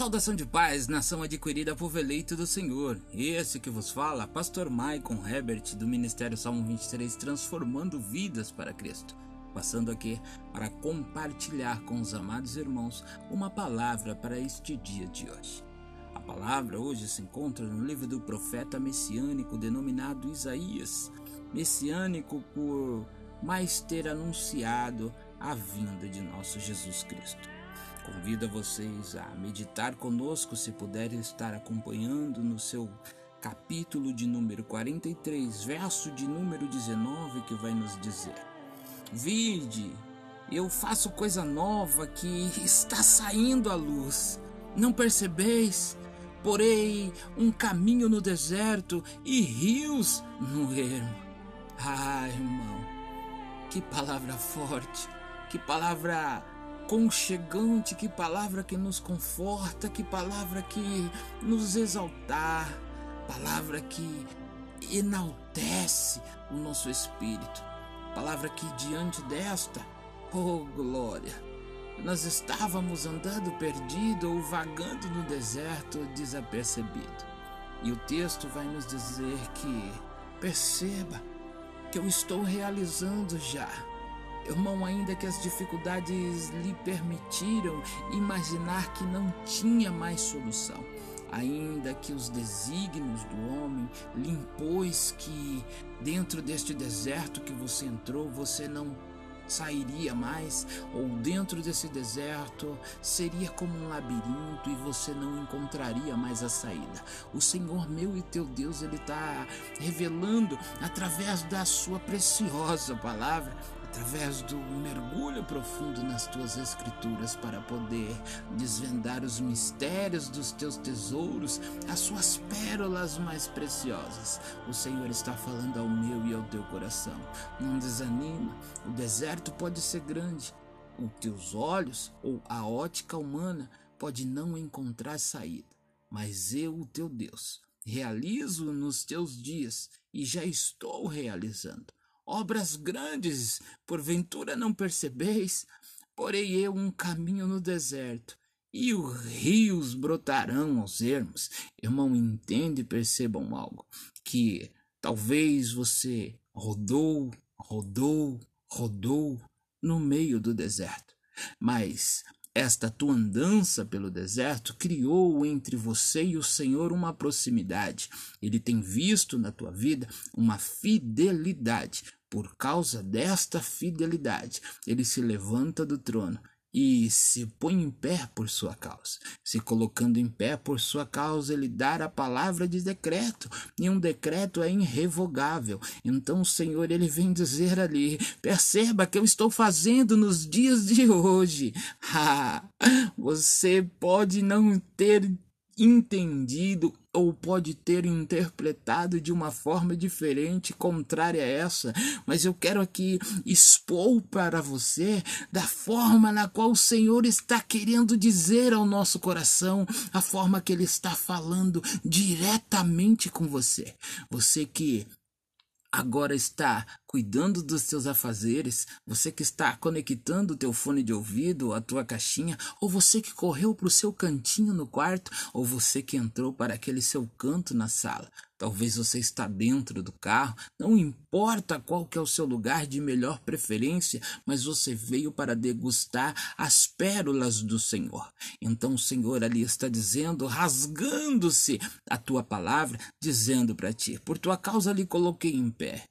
Saudação de paz, nação adquirida por eleito do Senhor. Esse que vos fala, Pastor Maicon Herbert, do Ministério Salmo 23, transformando vidas para Cristo. Passando aqui para compartilhar com os amados irmãos uma palavra para este dia de hoje. A palavra hoje se encontra no livro do profeta messiânico denominado Isaías, messiânico por mais ter anunciado a vinda de nosso Jesus Cristo. Convido a vocês a meditar conosco, se puderem estar acompanhando no seu capítulo de número 43, verso de número 19, que vai nos dizer: Vide, eu faço coisa nova que está saindo à luz. Não percebeis? Porei um caminho no deserto e rios no ermo. Ah, irmão, que palavra forte, que palavra conchegante, que palavra que nos conforta, que palavra que nos exaltar, palavra que enaltece o nosso espírito, palavra que diante desta, oh glória, nós estávamos andando perdido ou vagando no deserto desapercebido. E o texto vai nos dizer que perceba que eu estou realizando já Irmão, ainda que as dificuldades lhe permitiram imaginar que não tinha mais solução, ainda que os desígnios do homem lhe impôs que dentro deste deserto que você entrou, você não sairia mais, ou dentro desse deserto seria como um labirinto e você não encontraria mais a saída. O Senhor meu e teu Deus, Ele está revelando através da Sua preciosa palavra através do mergulho profundo nas tuas escrituras para poder desvendar os mistérios dos teus tesouros, as suas pérolas mais preciosas. O Senhor está falando ao meu e ao teu coração. Não desanima, o deserto pode ser grande, os teus olhos ou a ótica humana pode não encontrar saída, mas eu, o teu Deus, realizo nos teus dias e já estou realizando obras grandes, porventura não percebeis? Porei eu um caminho no deserto, e os rios brotarão aos ermos. Irmão, entende e percebam algo, que talvez você rodou, rodou, rodou no meio do deserto, mas esta tua andança pelo deserto criou entre você e o Senhor uma proximidade. Ele tem visto na tua vida uma fidelidade. Por causa desta fidelidade, ele se levanta do trono e se põe em pé por sua causa. Se colocando em pé por sua causa, ele dá a palavra de decreto, e um decreto é irrevogável. Então o Senhor ele vem dizer ali: perceba que eu estou fazendo nos dias de hoje. Ah, você pode não ter entendido ou pode ter interpretado de uma forma diferente, contrária a essa, mas eu quero aqui expor para você da forma na qual o Senhor está querendo dizer ao nosso coração, a forma que Ele está falando diretamente com você. Você que agora está cuidando dos seus afazeres, você que está conectando o teu fone de ouvido, a tua caixinha, ou você que correu para o seu cantinho no quarto, ou você que entrou para aquele seu canto na sala. Talvez você está dentro do carro, não importa qual que é o seu lugar de melhor preferência, mas você veio para degustar as pérolas do Senhor. Então o Senhor ali está dizendo, rasgando-se a tua palavra, dizendo para ti: Por tua causa lhe coloquei em pé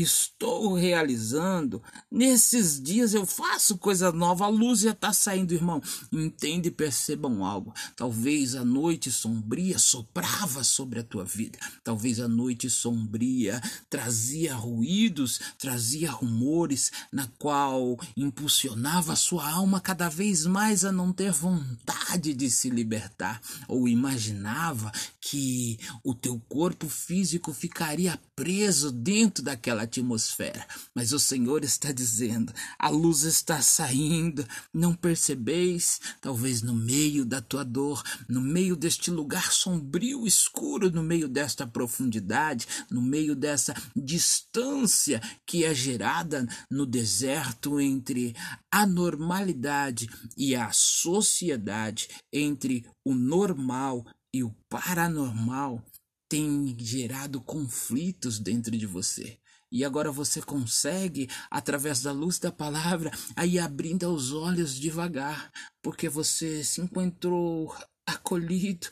estou realizando. Nesses dias eu faço coisa nova, a luz já está saindo, irmão. Entende e percebam algo. Talvez a noite sombria soprava sobre a tua vida. Talvez a noite sombria trazia ruídos, trazia rumores, na qual impulsionava a sua alma cada vez mais a não ter vontade de se libertar. Ou imaginava que o teu corpo físico ficaria preso dentro daquela atmosfera, mas o Senhor está dizendo: a luz está saindo, não percebeis? Talvez no meio da tua dor, no meio deste lugar sombrio, escuro, no meio desta profundidade, no meio dessa distância que é gerada no deserto entre a normalidade e a sociedade, entre o normal e o paranormal tem gerado conflitos dentro de você. E agora você consegue, através da luz da palavra, aí abrindo os olhos devagar, porque você se encontrou acolhido,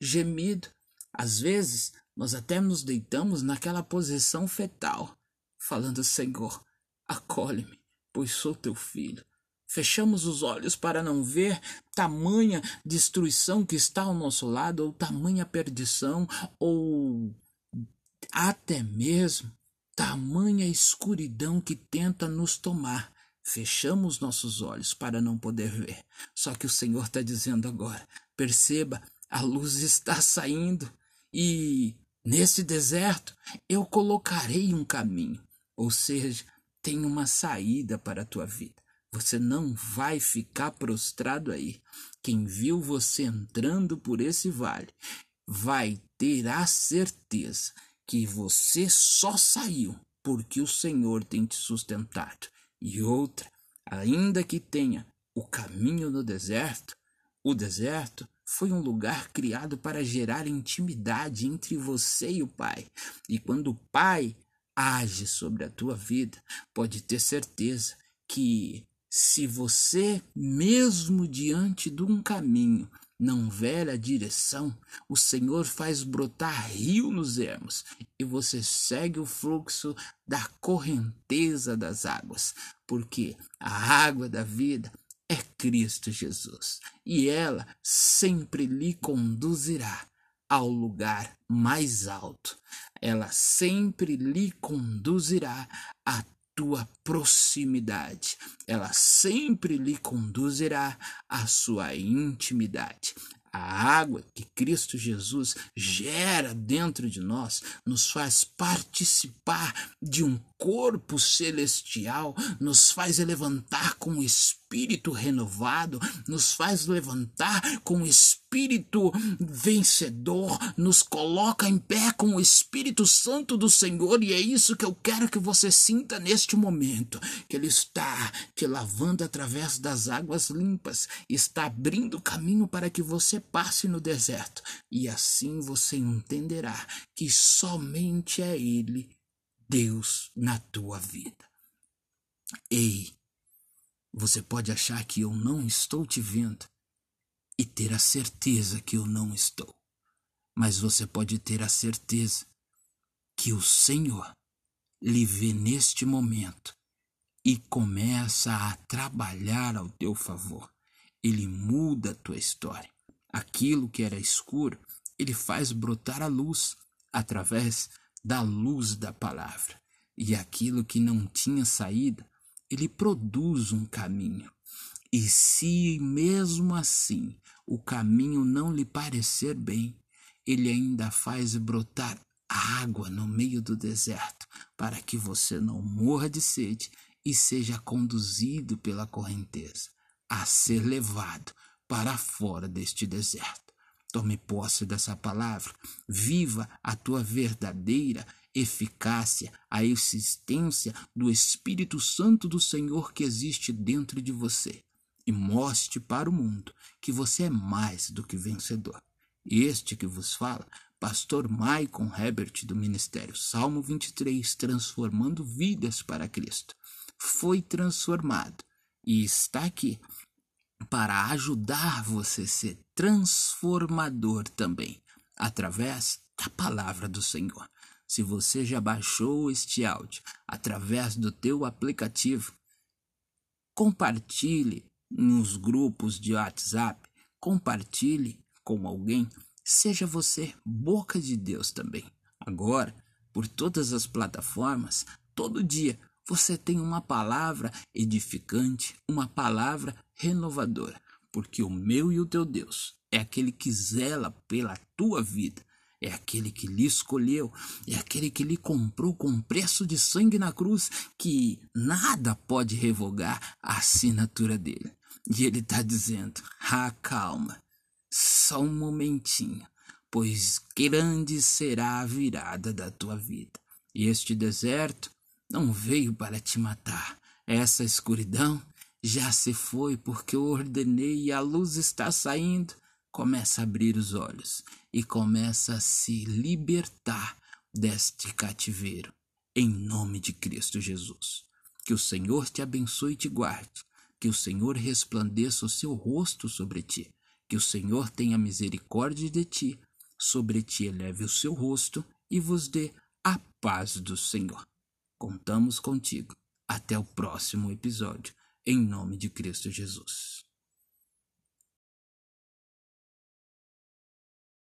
gemido. Às vezes, nós até nos deitamos naquela posição fetal, falando: Senhor, acolhe-me, pois sou teu filho. Fechamos os olhos para não ver tamanha destruição que está ao nosso lado, ou tamanha perdição, ou até mesmo tamanha escuridão que tenta nos tomar. Fechamos nossos olhos para não poder ver. Só que o Senhor está dizendo agora: perceba, a luz está saindo e nesse deserto eu colocarei um caminho, ou seja, tem uma saída para a tua vida. Você não vai ficar prostrado aí. Quem viu você entrando por esse vale vai ter a certeza que você só saiu porque o Senhor tem te sustentado. E outra, ainda que tenha o caminho no deserto, o deserto foi um lugar criado para gerar intimidade entre você e o Pai. E quando o Pai age sobre a tua vida, pode ter certeza que se você, mesmo diante de um caminho, não ver a direção, o Senhor faz brotar rio nos ermos e você segue o fluxo da correnteza das águas, porque a água da vida é Cristo Jesus e ela sempre lhe conduzirá ao lugar mais alto. Ela sempre lhe conduzirá a tua proximidade. Ela sempre lhe conduzirá à sua intimidade. A água que Cristo Jesus gera dentro de nós nos faz participar de um corpo celestial, nos faz levantar com o espírito renovado, nos faz levantar com o espírito vencedor, nos coloca em pé com o Espírito Santo do Senhor, e é isso que eu quero que você sinta neste momento, que ele está te lavando através das águas limpas, está abrindo caminho para que você passe no deserto, e assim você entenderá que somente é ele Deus na tua vida. Ei, você pode achar que eu não estou te vendo e ter a certeza que eu não estou, mas você pode ter a certeza que o Senhor lhe vê neste momento e começa a trabalhar ao teu favor. Ele muda a tua história. Aquilo que era escuro, ele faz brotar a luz através da luz da palavra. E aquilo que não tinha saída, ele produz um caminho. E se mesmo assim o caminho não lhe parecer bem, ele ainda faz brotar água no meio do deserto, para que você não morra de sede e seja conduzido pela correnteza a ser levado para fora deste deserto. Tome posse dessa palavra. Viva a tua verdadeira eficácia, a existência do Espírito Santo do Senhor que existe dentro de você. E mostre para o mundo que você é mais do que vencedor. Este que vos fala, pastor Maicon Herbert do Ministério Salmo 23, transformando vidas para Cristo. Foi transformado e está aqui para ajudar você a ser transformador também, através da palavra do Senhor. Se você já baixou este áudio através do teu aplicativo, compartilhe nos grupos de WhatsApp, compartilhe com alguém, seja você boca de Deus também. Agora, por todas as plataformas, todo dia você tem uma palavra edificante, uma palavra renovadora, porque o meu e o teu Deus é aquele que zela pela tua vida, é aquele que lhe escolheu, é aquele que lhe comprou com preço de sangue na cruz, que nada pode revogar a assinatura dele. E ele está dizendo: ah, calma, só um momentinho, pois grande será a virada da tua vida. E este deserto não veio para te matar, essa escuridão já se foi porque eu ordenei e a luz está saindo começa a abrir os olhos e começa a se libertar deste cativeiro, em nome de Cristo Jesus. Que o Senhor te abençoe e te guarde, que o Senhor resplandeça o seu rosto sobre ti, que o Senhor tenha misericórdia de ti, sobre ti eleve o seu rosto e vos dê a paz do Senhor. Contamos contigo. Até o próximo episódio, em nome de Cristo Jesus.